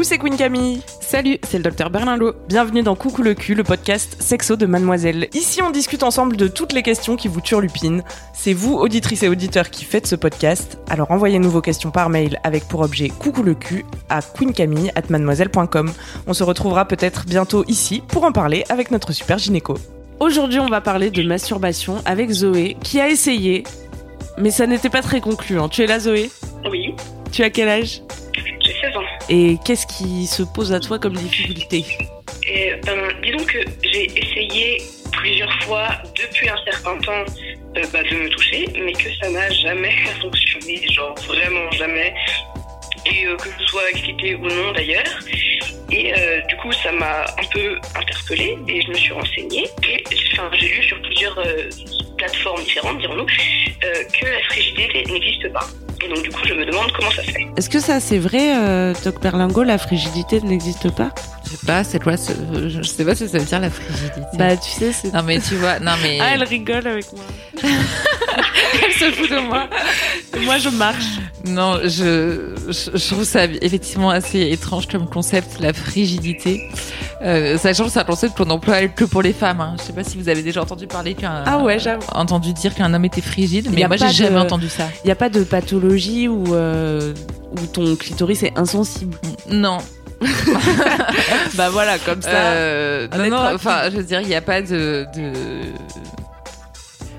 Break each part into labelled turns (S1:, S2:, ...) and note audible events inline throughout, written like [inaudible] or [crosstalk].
S1: Coucou, c'est Queen Camille.
S2: Salut, c'est le docteur Berlinlot.
S1: Bienvenue dans Coucou le cul, le podcast sexo de Mademoiselle. Ici, on discute ensemble de toutes les questions qui vous turlupinent. C'est vous, auditrices et auditeurs, qui faites ce podcast. Alors envoyez-nous vos questions par mail avec pour objet Coucou le cul à queencamille@mademoiselle.com. On se retrouvera peut-être bientôt ici pour en parler avec notre super gynéco. Aujourd'hui, on va parler de masturbation avec Zoé, qui a essayé, mais ça n'était pas très concluant. Tu es là, Zoé?
S3: Oui,
S1: Tu as quel âge?
S3: J'ai 16 ans.
S1: Et qu'est-ce qui se pose à toi comme difficulté
S3: Et ben, disons que j'ai essayé plusieurs fois depuis un certain temps euh, bah, de me toucher, mais que ça n'a jamais [laughs] fonctionné, genre vraiment jamais. Et euh, que je sois excitée ou non d'ailleurs. Et euh, du coup, ça m'a un peu interpellée et je me suis renseignée. Et enfin, j'ai lu sur plusieurs plateformes différentes, dirons-nous, que la frigidité n'existe pas. Et donc, du coup, je me demande comment ça se fait.
S1: Est-ce que ça c'est vrai, euh, Doc Berlingo, la frigidité n'existe pas?
S2: Je sais pas, c'est quoi ce... Je sais pas ce que ça veut dire la frigidité.
S1: Bah tu sais, c'est...
S2: Non mais tu vois, non mais...
S1: Ah, elle rigole avec moi. [laughs] elle se fout de moi. Et moi, je marche.
S2: Non, je, je, je trouve ça effectivement assez étrange comme concept, la frigidité. Euh, sachant que c'est un concept qu'on emploie que pour les femmes. Hein. Je sais pas si vous avez déjà entendu parler qu'un...
S1: Ah ouais, j'avoue.
S2: Entendu dire qu'un homme était frigide, mais
S1: a
S2: moi j'ai jamais entendu ça.
S1: Il n'y a pas de pathologie où, euh, où ton clitoris est insensible?
S2: Non. [laughs]
S1: bah voilà, comme ça.
S2: Euh,
S1: tranquille.
S2: enfin, je veux dire, il n'y a pas de. de...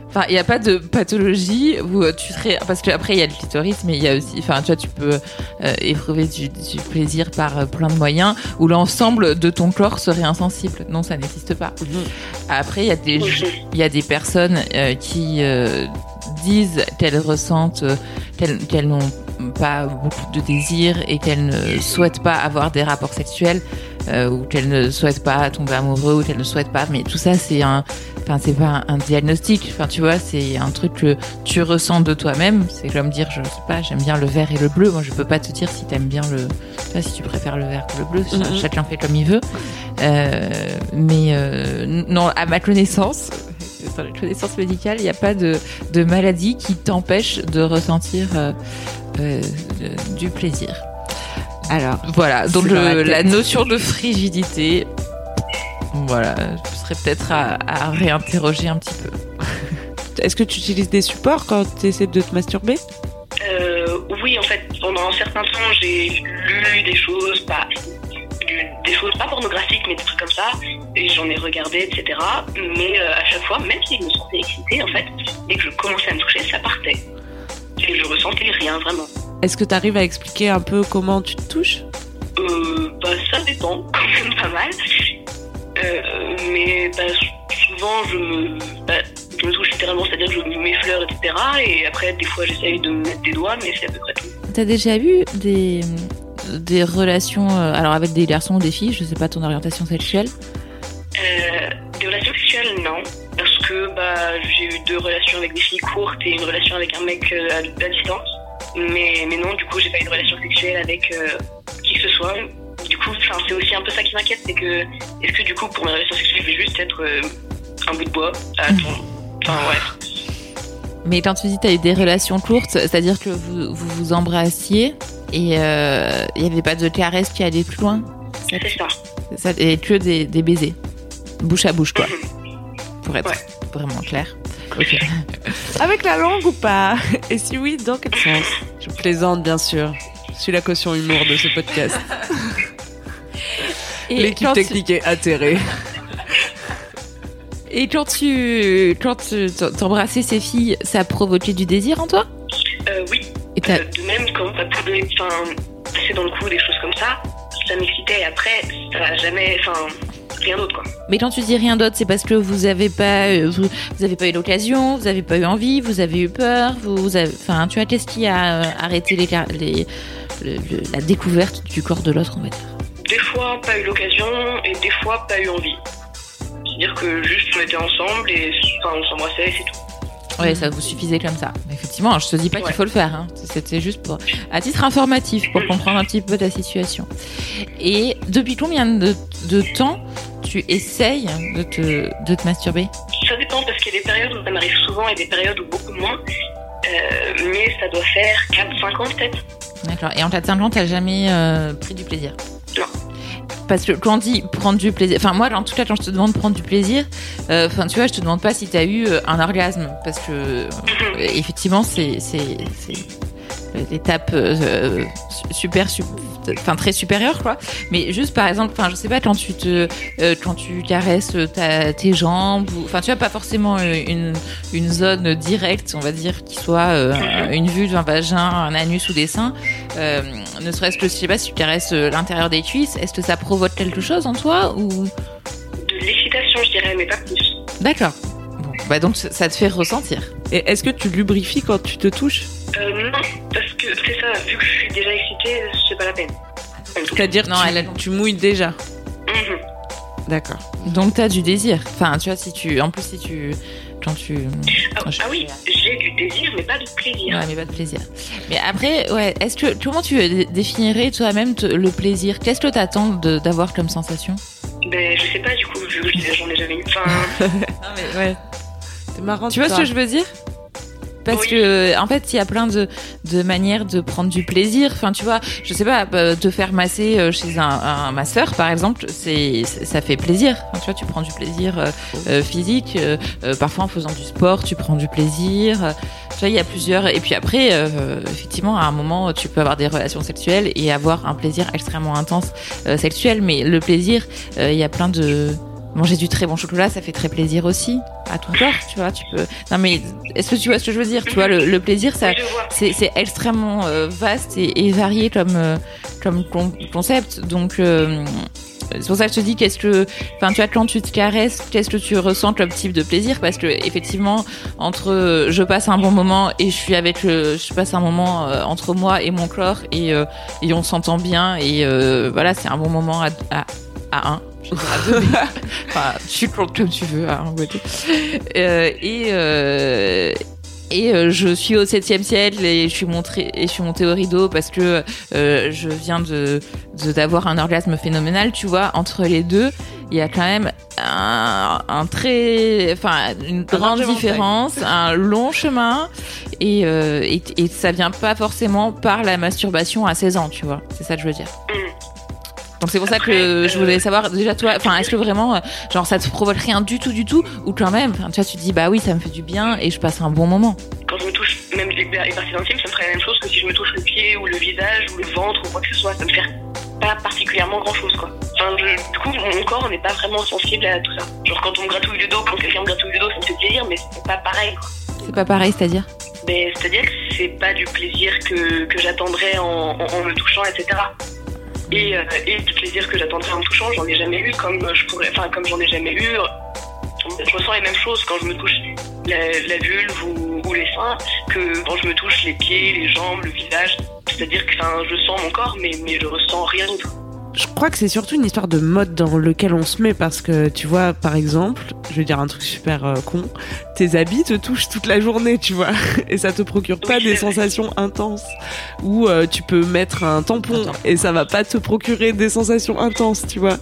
S2: Enfin, il n'y a pas de pathologie où euh, tu serais. Parce qu'après, il y a le clitoris, mais il y a aussi. Enfin, tu vois, tu peux euh, éprouver du, du plaisir par euh, plein de moyens où l'ensemble de ton corps serait insensible. Non, ça n'existe pas. Après, il y a des, il y a des personnes euh, qui euh, disent qu'elles ressentent, euh, qu'elles n'ont pas beaucoup de désir et qu'elles ne souhaitent pas avoir des rapports sexuels euh, ou qu'elles ne souhaitent pas tomber amoureux ou qu'elles ne souhaitent pas. Mais tout ça, c'est un, enfin, c'est pas un, un diagnostic. Enfin, tu vois, c'est un truc que tu ressens de toi-même. C'est comme dire, je sais pas, j'aime bien le vert et le bleu. Moi, je peux pas te dire si t'aimes bien le, vois, si tu préfères le vert que le bleu. Ch-
S1: Mhm.
S2: Chacun fait comme il veut. Euh, mais euh, non, à ma connaissance, dans la connaissance médicale, il n'y a pas de, de maladie qui t'empêche de ressentir euh, euh, de- du plaisir.
S1: Alors,
S2: Voilà, donc
S1: la
S2: le-
S1: tête.
S2: la notion de frigidité, voilà, ce serait peut-être à, à réinterroger un petit peu. [laughs]
S1: est-ce que tu utilises des supports quand tu essaies de te masturber?
S3: Euh, oui, en fait, pendant un certain temps, j'ai lu des choses, pas des choses pas pornographiques, mais des trucs comme ça, et j'en ai regardé, etc. Mais euh, à chaque fois, même si je me sentais excitée, en fait, dès que je commençais à me toucher, ça partait. Et je ressentais rien vraiment.
S1: Est-ce que tu arrives à expliquer un peu comment tu te touches?
S3: Euh, bah, ça dépend, [laughs] quand même pas mal. Euh, mais bah, souvent, je me, bah, je me touche littéralement, c'est-à-dire que je m'effleure, etc. Et après, des fois, j'essaye de me mettre des doigts, mais c'est à peu près tout.
S2: T'as déjà eu des, des relations, euh, alors avec des garçons ou des filles, je sais pas ton orientation sexuelle
S3: Euh, des relations sexuelles, non. Parce que bah, j'ai eu deux relations avec des filles courtes et une relation avec un mec euh, à, à distance. Mais, mais non, du coup, j'ai pas eu de relation sexuelle avec euh, qui que ce soit. Du coup, c'est aussi un peu ça qui m'inquiète, c'est que est-ce que du coup, pour mes relations sexuelles, je vais juste être un bout de bois à ton... Enfin, ouais.
S2: Mais quand tu dis t'as eu des relations courtes, c'est-à-dire que vous vous, vous embrassiez et euh, il y avait pas de caresses qui allaient plus loin Ça,
S3: C'est ça.
S2: ça, et que des, des baisers, bouche à bouche quoi, [laughs] pour être
S3: Ouais.
S2: vraiment clair. [laughs]
S1: Avec la langue ou pas? Et si oui, dans quel sens? Je plaisante, bien sûr. Je suis la caution humour de ce podcast. [laughs] L'équipe
S2: quand tu-
S1: technique est atterrée.
S2: Et quand tu quand tu t'embrassais ces filles, ça provoquait du désir en toi?
S3: Euh, oui.
S2: Et
S3: Euh, de même, quand ça pouvait enfin, passer dans le cou, des choses comme ça, ça m'excitait. Et après, ça n'a jamais... Enfin, rien d'autre, quoi.
S2: Mais quand tu dis rien d'autre, c'est parce que vous avez pas euh, vous, vous avez pas eu l'occasion, vous avez pas eu envie, vous avez eu peur, vous, vous avez, enfin tu vois qu'est-ce qui a euh, arrêté les, car- les le- le- la découverte du corps de l'autre on va dire?
S3: Des fois, pas eu l'occasion et des fois, pas eu envie. C'est-à-dire que juste, on était ensemble et enfin, on s'embrassait et c'est tout.
S2: Ouais, ça vous suffisait comme ça. Effectivement, je te dis pas qu'il faut le faire. Hein. C'était juste pour à titre informatif pour comprendre un petit peu ta situation. Et depuis combien de, de temps tu essayes de te de te masturber?
S3: Ça dépend parce qu'il y a des périodes où ça m'arrive souvent et des périodes où beaucoup moins. Euh, mais ça doit faire 4-5 ans peut-être.
S2: D'accord. Et en 4-5 ans, t'as jamais euh, pris du plaisir? Parce que quand on dit prendre du plaisir, enfin moi en tout cas quand je te demande de prendre du plaisir, euh, enfin tu vois, je te demande pas si tu as eu euh, un orgasme parce que euh, effectivement c'est l'étape euh, super enfin très supérieure quoi. Mais juste par exemple enfin je sais pas quand tu te euh, quand tu caresses ta, tes jambes ou enfin tu vois pas forcément euh, une une zone directe on va dire qui soit euh, une vulve un vagin un anus ou des seins euh, ne serait-ce que je sais pas si tu caresses l'intérieur des cuisses est-ce que ça provoque quelque chose en toi ou?
S3: De l'excitation, je dirais, mais pas plus.
S2: d'accord. Bon, bah donc ça ça te fait ressentir.
S1: Et est-ce que tu lubrifies quand tu te touches?
S3: Euh, non, parce que c'est ça, vu que je suis déjà excitée, c'est pas la peine.
S1: C'est-à-dire
S2: Non,
S1: tu,
S2: elle a-
S1: tu mouilles déjà.
S3: Mhm.
S1: D'accord.
S2: donc t'as du désir enfin tu vois si tu en plus si tu quand tu
S3: Ah, ah oui, j'ai du désir, mais pas de plaisir.
S2: Ouais, mais pas de plaisir. Mais après, ouais, est-ce que comment tu dé- définirais toi-même le plaisir? Qu'est-ce que t'attends d'avoir comme sensation?
S3: Ben, je sais pas, du coup, vu que j'en ai jamais eu. Enfin, [laughs]
S2: Non mais ouais.
S1: C'est marrant.
S2: Tu vois ce que je veux dire? Parce
S3: Oui.
S2: que en fait il y a plein de, de manières de prendre du plaisir. Enfin tu vois je sais pas te faire masser euh, chez un, un masseur par exemple c'est ça fait plaisir. Enfin, tu vois tu prends du plaisir euh, euh, physique euh, euh, parfois en faisant du sport tu prends du plaisir. Tu vois il y a plusieurs. Et puis après euh, effectivement à un moment tu peux avoir des relations sexuelles et avoir un plaisir extrêmement intense euh, sexuel. Mais le plaisir euh, il y a plein de manger du très bon chocolat ça fait très plaisir aussi à ton corps tu vois tu peux non mais est-ce que tu vois ce que je veux dire tu vois le, le plaisir ça
S3: oui,
S2: c'est c'est extrêmement euh, vaste et, et varié comme euh, comme con- concept. Donc euh, c'est pour ça que je te dis qu'est-ce que enfin tu vois quand tu te caresses qu'est-ce que tu ressens comme type de plaisir? Parce que effectivement entre euh, je passe un bon moment et je suis avec le je passe un moment entre moi et mon corps et euh, et on s'entend bien et euh, voilà c'est un bon moment à à, à un je enfin tu comptes comme tu veux à deux. Euh, et euh, et euh, je suis au septième ciel et je suis montré et je suis montée au rideau parce que euh, je viens de d'avoir un orgasme phénoménal tu vois entre les deux il y a quand même un, un très enfin une grande différence un long chemin et, euh, et et ça vient pas forcément par la masturbation à 16 ans tu vois c'est ça que je veux dire
S3: Mhm.
S2: Donc c'est pour ça que je voulais savoir déjà toi enfin est-ce que vraiment euh, genre ça te provoque rien du tout du tout ou quand même tu vois tu te dis bah oui ça me fait du bien et je passe un bon moment
S3: Quand je me touche, même les, les parties intimes, ça me ferait la même chose que si je me touche le pied ou le visage ou le ventre ou quoi que ce soit. Ça me fait pas particulièrement grand chose, quoi. Enfin, je- du coup, mon corps n'est pas vraiment sensible à tout ça. Genre, quand on me gratouille le dos, quand quelqu'un me gratouille le dos, ça me fait plaisir, mais c'est pas pareil, quoi.
S2: c'est pas pareil c'est-à-dire?
S3: Mais c'est-à-dire que c'est pas du plaisir que, que j'attendrais en, en, en me touchant, etc. Et, euh, et du plaisir que j'attendrais en me touchant, j'en ai jamais eu, comme je pourrais, enfin comme j'en ai jamais eu. Je ressens les mêmes choses quand je me touche la, la vulve ou, les seins que quand je me touche les pieds, les jambes, le visage. C'est-à-dire que je sens mon corps, mais, mais je ressens rien d'autre.
S1: Je crois que c'est surtout une histoire de mode dans lequel on se met parce que tu vois, par exemple, je vais dire un truc super euh, con, tes habits te touchent toute la journée, tu vois, [laughs] et ça te procure pas
S3: Oui,
S1: des sensations intenses. Ou euh, tu peux mettre un tampon et ça va pas te procurer des sensations intenses, tu vois.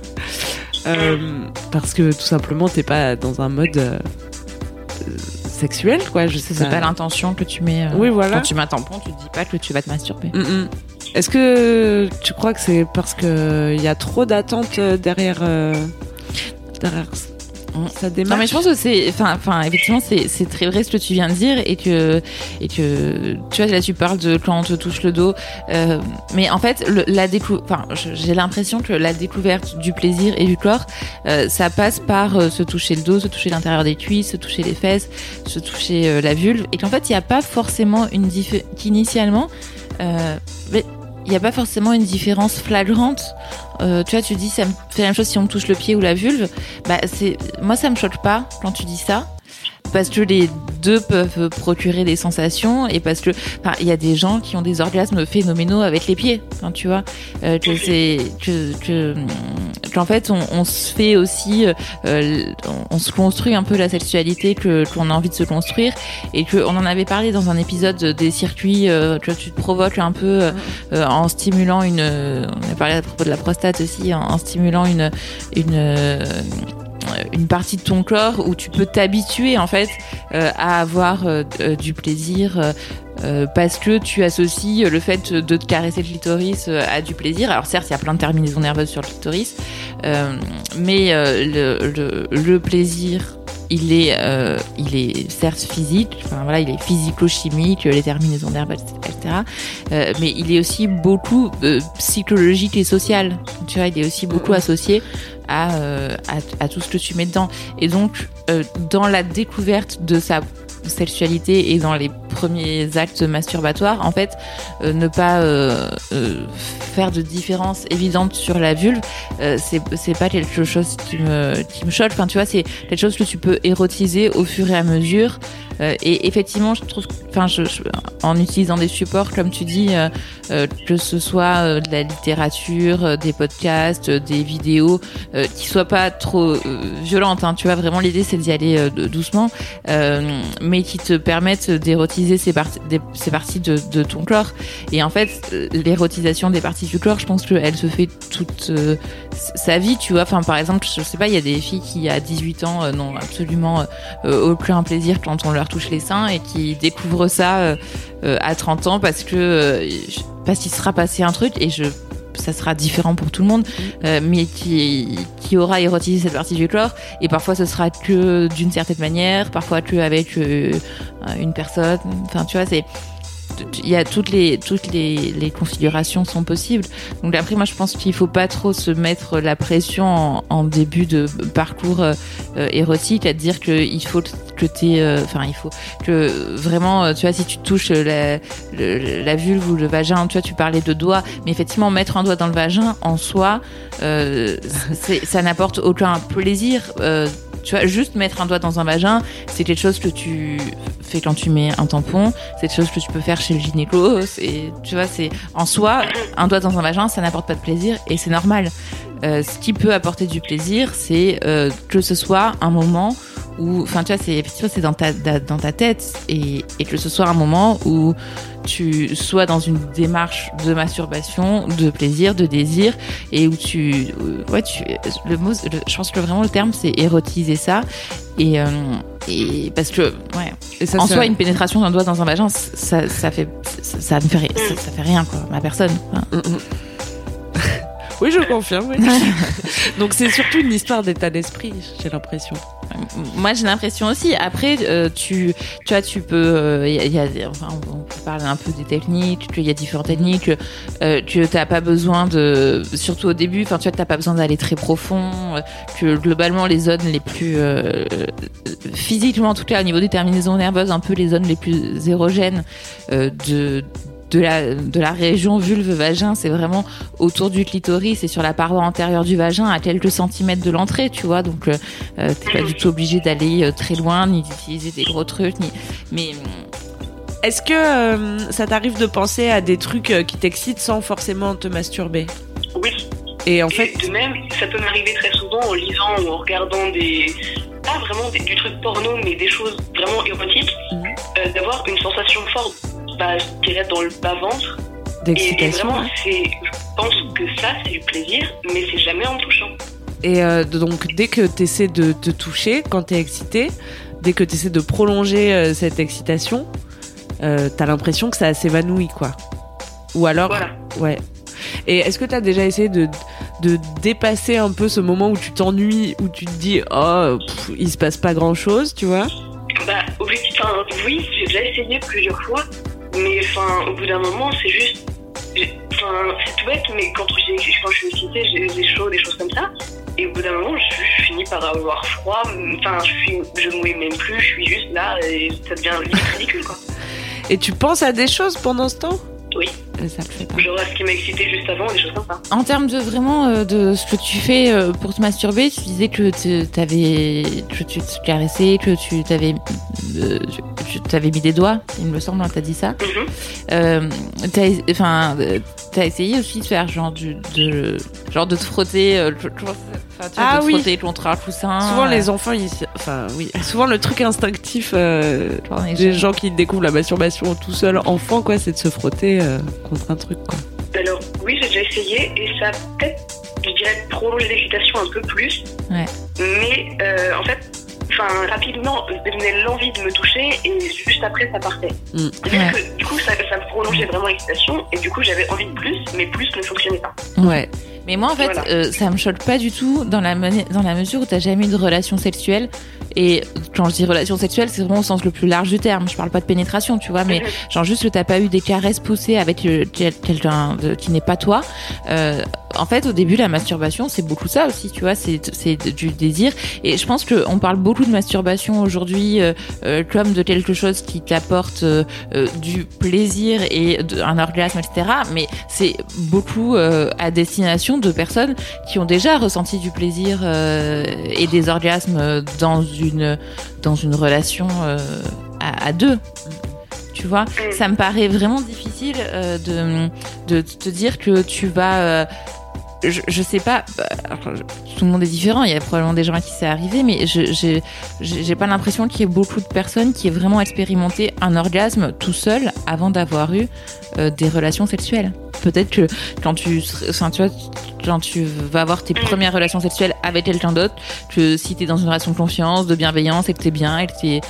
S1: Euh, parce que tout simplement t'es pas dans un mode sexuel, quoi. Je sais
S2: c'est pas l'intention que tu mets euh,
S1: Oui, voilà.
S2: quand tu mets un tampon tu te dis pas que tu vas te masturber
S1: Mm, mm. Est-ce que tu crois que c'est parce que il y a trop d'attentes euh, derrière euh, derrière sa démarche
S2: Non mais je pense que c'est, enfin, enfin, effectivement, c'est, c'est très vrai ce que tu viens de dire et que, et que, tu vois, là tu parles de quand on te touche le dos, euh, mais en fait, le, la décou, enfin, je- j'ai l'impression que la découverte du plaisir et du corps, euh, ça passe par euh, se toucher le dos, se toucher l'intérieur des cuisses, se toucher les fesses, se toucher la vulve, et qu'en fait, il n'y a pas forcément une différence, qu'initialement, mais il n'y a pas forcément une différence flagrante. Euh, tu vois, tu dis, ça me fait la même chose si on me touche le pied ou la vulve. Bah, c'est, moi, ça me choque pas quand tu dis ça. Parce que les deux peuvent procurer des sensations et parce que, enfin, il y a des gens qui ont des orgasmes phénoménaux avec les pieds, hein, tu vois. Euh, que c'est, que, que, qu'en fait, on, on se fait aussi, euh, on, on se construit un peu la sexualité que, qu'on a envie de se construire et que on en avait parlé dans un épisode des circuits, euh, que tu te provoques un peu euh, euh, en stimulant une, on a parlé à propos de la prostate aussi, en, en stimulant une, une, une partie de ton corps où tu peux t'habituer en fait euh, à avoir euh, euh, du plaisir euh, euh, parce que tu associes le fait de te caresser le clitoris euh, à du plaisir. Alors certes, il y a plein de terminaisons nerveuses sur le clitoris, euh, mais le, le, plaisir, il est, il est certes physique, enfin voilà, il est physico-chimique, les terminaisons nerveuses, etc. mais il est aussi beaucoup psychologique et social. Tu vois, il est aussi beaucoup associé à, à, à, tout ce que tu mets dedans. Et donc, dans la découverte de sa sexualité et dans les premiers actes masturbatoires, en fait, euh, ne pas euh, euh, faire de différence évidente sur la vulve, c'est c'est pas quelque chose qui me qui me choque. Enfin, tu vois, c'est quelque chose que tu peux érotiser au fur et à mesure. Et effectivement, je trouve, enfin, je, en utilisant des supports, comme tu dis, que ce soit de la littérature, des podcasts, des vidéos, qui soient pas trop violentes. Hein, tu vois, vraiment l'idée c'est d'y aller doucement, mais qui te permettent d'érotiser ces, parties, ces parties de, de, ton corps. Et en fait, euh, l'érotisation des parties du corps, je pense qu'elle se fait toute euh, sa vie, tu vois. Enfin, par exemple, je sais pas, il y a des filles qui, à 18 ans, euh, n'ont absolument aucun plaisir quand on leur touche les seins et qui découvrent ça à 30 ans parce que parce qu'il sera passé un truc et je ça sera différent pour tout le monde, euh, mais qui, qui aura érotisé cette partie du corps. Et parfois, ce sera que d'une certaine manière, parfois que avec euh, une personne. Enfin, tu vois, c'est il y a toutes les toutes les, les, configurations sont possibles. Donc après moi je pense qu'il faut pas trop se mettre la pression en, début de parcours euh, érotique à dire que il faut que tu euh, enfin il faut que vraiment euh, tu vois si tu touches la vulve ou le vagin, tu vois tu parlais de doigts, mais effectivement mettre un doigt dans le vagin en soi ça n'apporte aucun plaisir tu vois, juste mettre un doigt dans un vagin, c'est quelque chose que tu fais quand tu mets un tampon, c'est quelque chose que tu peux faire chez le gynéco, et tu vois, c'est en soi, un doigt dans un vagin, ça n'apporte pas de plaisir et c'est normal. Euh, ce qui peut apporter du plaisir, c'est euh, que ce soit un moment où, enfin, tu vois, c'est c'est dans ta tête et, et que ce soit un moment où tu sois dans une démarche de masturbation, de plaisir, de désir, et où tu, euh, ouais, tu, le mot, je pense que vraiment le terme c'est érotiser ça, et, euh, et parce que, ouais, et ça, en soi une pénétration d'un doigt dans un vagin, ça, ça fait, ça, ça ne fait, ça, ça, fait rien quoi, ma personne. Mm, mm.
S1: Oui, je confirme. [laughs] Donc c'est surtout une histoire d'état d'esprit, j'ai l'impression.
S2: Moi, j'ai l'impression aussi. Après, euh, tu, tu vois, tu peux, euh, y, a, enfin, on peut parler un peu des techniques. Il y a différentes techniques. Euh, tu n'as pas besoin de, surtout au début, tu vois, t'as pas besoin d'aller très profond. Euh, que globalement, les zones les plus physiquement, en tout cas, au niveau des terminaisons nerveuses, un peu les zones les plus érogènes de de la, de la région vulve-vagin, c'est vraiment autour du clitoris et sur la paroi antérieure du vagin à quelques centimètres de l'entrée, tu vois. Donc, euh, euh t'es pas du tout obligé d'aller euh, très loin, ni d'utiliser des gros trucs, ni. Mais.
S1: Euh, est-ce que ça t'arrive de penser à des trucs qui t'excitent sans forcément te masturber?
S3: Oui.
S1: Et en fait.
S3: De même, ça peut m'arriver très souvent en lisant ou en regardant des. Pas vraiment du truc porno, mais des choses vraiment érotiques, mhm. d'avoir une sensation forte bah, je dirais dans le bas-ventre.
S1: D'excitation.
S3: Et, c'est, je pense que ça, c'est du plaisir, mais c'est jamais en touchant.
S1: Et euh, donc, dès que tu essaies de te toucher, quand tu es excité, dès que tu essaies de prolonger euh, cette excitation, euh, tu as l'impression que ça s'évanouit, quoi. Ou alors.
S3: Voilà.
S1: Ouais. Et est-ce que tu as déjà essayé de, de dépasser un peu ce moment où tu t'ennuies, où tu te dis, oh, il se passe pas grand chose, tu vois?
S3: Bah, oui, j'ai déjà essayé plusieurs fois. Mais enfin, au bout d'un moment, c'est juste. Enfin, c'est tout bête, mais quand, quand je suis excitée, j'ai des chaud, des choses comme ça. Et au bout d'un moment, je, finis par avoir froid. Enfin, je, suis, je mouille même plus, je suis juste là et ça devient ridicule, quoi.
S1: Et tu penses à des choses pendant ce temps?
S3: Oui.
S1: Ça le fait pas.
S3: Genre ce qui m'a excité juste avant, des choses comme ça.
S2: En termes de vraiment euh, de ce que tu fais euh, pour te masturber, tu disais que tu avais, que tu te caressais, que tu t'avais, euh, tu t'avais mis des doigts, il me semble, hein, t'as dit ça.
S3: Mm
S2: enfin, t'as essayé aussi de faire genre du, de, genre de te frotter,
S1: ah
S2: de
S1: oui.
S2: frotter contre un coussin.
S1: Souvent les enfants, ils, enfin oui, [laughs] souvent le truc instinctif des gens qui découvrent la masturbation tout seul enfant, quoi, c'est de se frotter contre un truc, quoi.
S3: Alors, oui, j'ai déjà essayé et ça peut-être, je dirais, prolonger l'excitation un peu plus.
S2: Ouais.
S3: Mais euh, en fait, enfin, rapidement, venait l'envie de me toucher et juste après, ça partait.
S1: Mm.
S3: C'est-à-dire que du coup, ça, ça me prolongeait vraiment l'excitation et du coup, j'avais envie de plus, mais plus ne fonctionnait pas.
S2: Ouais. Mais moi, en fait,
S3: Voilà.
S2: euh, ça me choque pas du tout dans la, dans la mesure où t'as jamais eu de relation sexuelle. Et quand je dis relation sexuelle, c'est vraiment au sens le plus large du terme. Je parle pas de pénétration, tu vois, mais [laughs] genre juste que t'as pas eu des caresses poussées avec quel- quelqu'un qui n'est pas toi. Euh, en fait, au début, la masturbation, c'est beaucoup ça aussi, tu vois, c'est du désir. Et je pense qu'on parle beaucoup de masturbation aujourd'hui euh, euh, comme de quelque chose qui t'apporte euh, euh, du plaisir et de- un orgasme, etc. Mais c'est beaucoup à destination de personnes qui ont déjà ressenti du plaisir euh, et des orgasmes dans une dans une relation euh, à, à deux. Tu vois,
S3: Mm.
S2: ça me paraît vraiment difficile euh, de de te dire que tu vas je, je sais pas, bah, alors, tout le monde est différent, il y a probablement des gens à qui c'est arrivé, mais je j'ai pas l'impression qu'il y ait beaucoup de personnes qui aient vraiment expérimenté un orgasme tout seul avant d'avoir eu euh, des relations sexuelles. Peut-être que quand tu, serais- enfin, tu vois, quand tu vas avoir tes premières relations sexuelles avec quelqu'un d'autre, que si t'es dans une relation de confiance, de bienveillance, et que t'es bien, et que t'es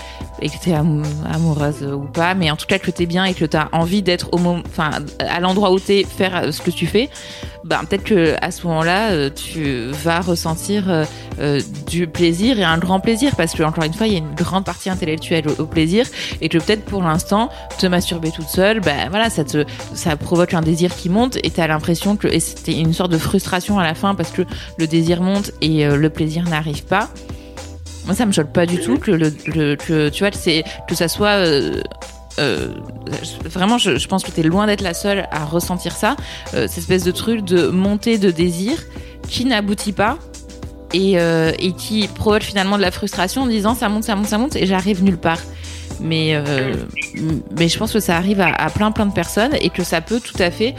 S2: et que t'es amou- amoureuse ou pas, mais en tout cas que t'es bien et que t'as envie d'être au enfin, à l'endroit où t'es, faire euh, ce que tu fais, ben peut-être que à ce moment-là, euh, tu vas ressentir euh, du plaisir et un grand plaisir, parce que encore une fois, il y a une grande partie intellectuelle au, plaisir, et que peut-être pour l'instant, te masturber toute seule, ben voilà, ça te, ça provoque un désir qui monte, et t'as l'impression que, c'était une sorte de frustration à la fin parce que le désir monte et le plaisir n'arrive pas. Moi, ça me choque pas du tout que le, que tu vois, que ça soit euh, euh, vraiment, je, pense que tu es loin d'être la seule à ressentir ça, euh, cette espèce de truc de montée de désir qui n'aboutit pas et, et qui provoque finalement de la frustration en disant ça monte, ça monte, ça monte et j'arrive nulle part. Mais, mais je pense que ça arrive à plein plein de personnes et que ça peut tout à fait,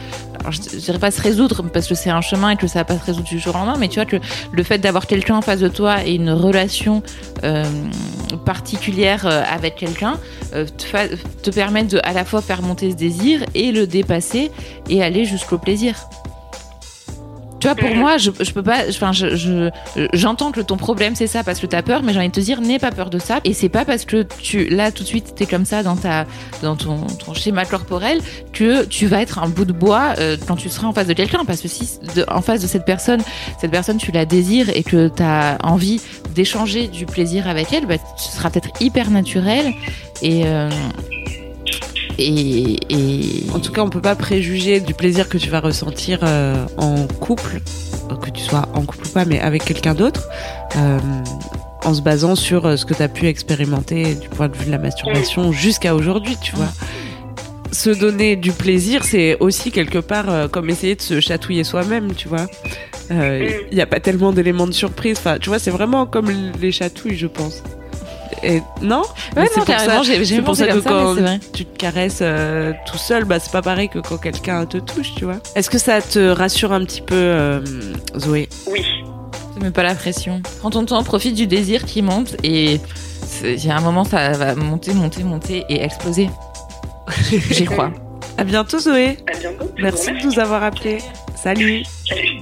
S2: je, je dirais pas se résoudre parce que c'est un chemin et que ça va pas se résoudre du jour au lendemain, mais tu vois que le fait d'avoir quelqu'un en face de toi et une relation euh, particulière euh, avec quelqu'un euh, te, permettent de à la fois faire monter ce désir et le dépasser et aller jusqu'au plaisir. Tu vois, pour moi, je, je peux pas. Enfin, je, je- j'entends que ton problème c'est ça parce que t'as peur, mais j'ai envie de te dire, n'aie pas peur de ça. Et c'est pas parce que tu, là, tout de suite, t'es comme ça dans ta, dans ton, ton schéma corporel que tu vas être un bout de bois euh, quand tu seras en face de quelqu'un. Parce que si, de- en face de cette personne, cette personne, tu la désires et que t'as envie d'échanger du plaisir avec elle, bah, ce sera peut-être hyper naturel et. euh, et, et...
S1: En tout cas, on peut pas préjuger du plaisir que tu vas ressentir euh, en couple, euh, que tu sois en couple ou pas, mais avec quelqu'un d'autre, euh, en se basant sur ce que tu as pu expérimenter du point de vue de la masturbation jusqu'à aujourd'hui, tu vois. Se donner du plaisir, c'est aussi quelque part euh, comme essayer de se chatouiller soi-même, tu vois. Il n'y a pas tellement d'éléments de surprise. Enfin, tu vois, c'est vraiment comme les chatouilles, je pense. Et non
S2: Ouais,
S1: c'est
S2: non,
S1: pour ça- c'est pour ça que
S2: ça,
S1: quand tu te caresses euh, tout seul, bah c'est pas pareil que quand quelqu'un te touche, tu vois. Est-ce que ça te rassure un petit peu, euh, Zoé?
S3: Oui.
S2: Ne mets pas la pression. Prends ton temps, profite du désir qui monte et il y a un moment ça va monter, monter, monter et exploser. [laughs] J'y crois.
S1: À bientôt, Zoé.
S3: À bientôt.
S1: Merci de nous avoir appelés. Salut.
S3: Salut.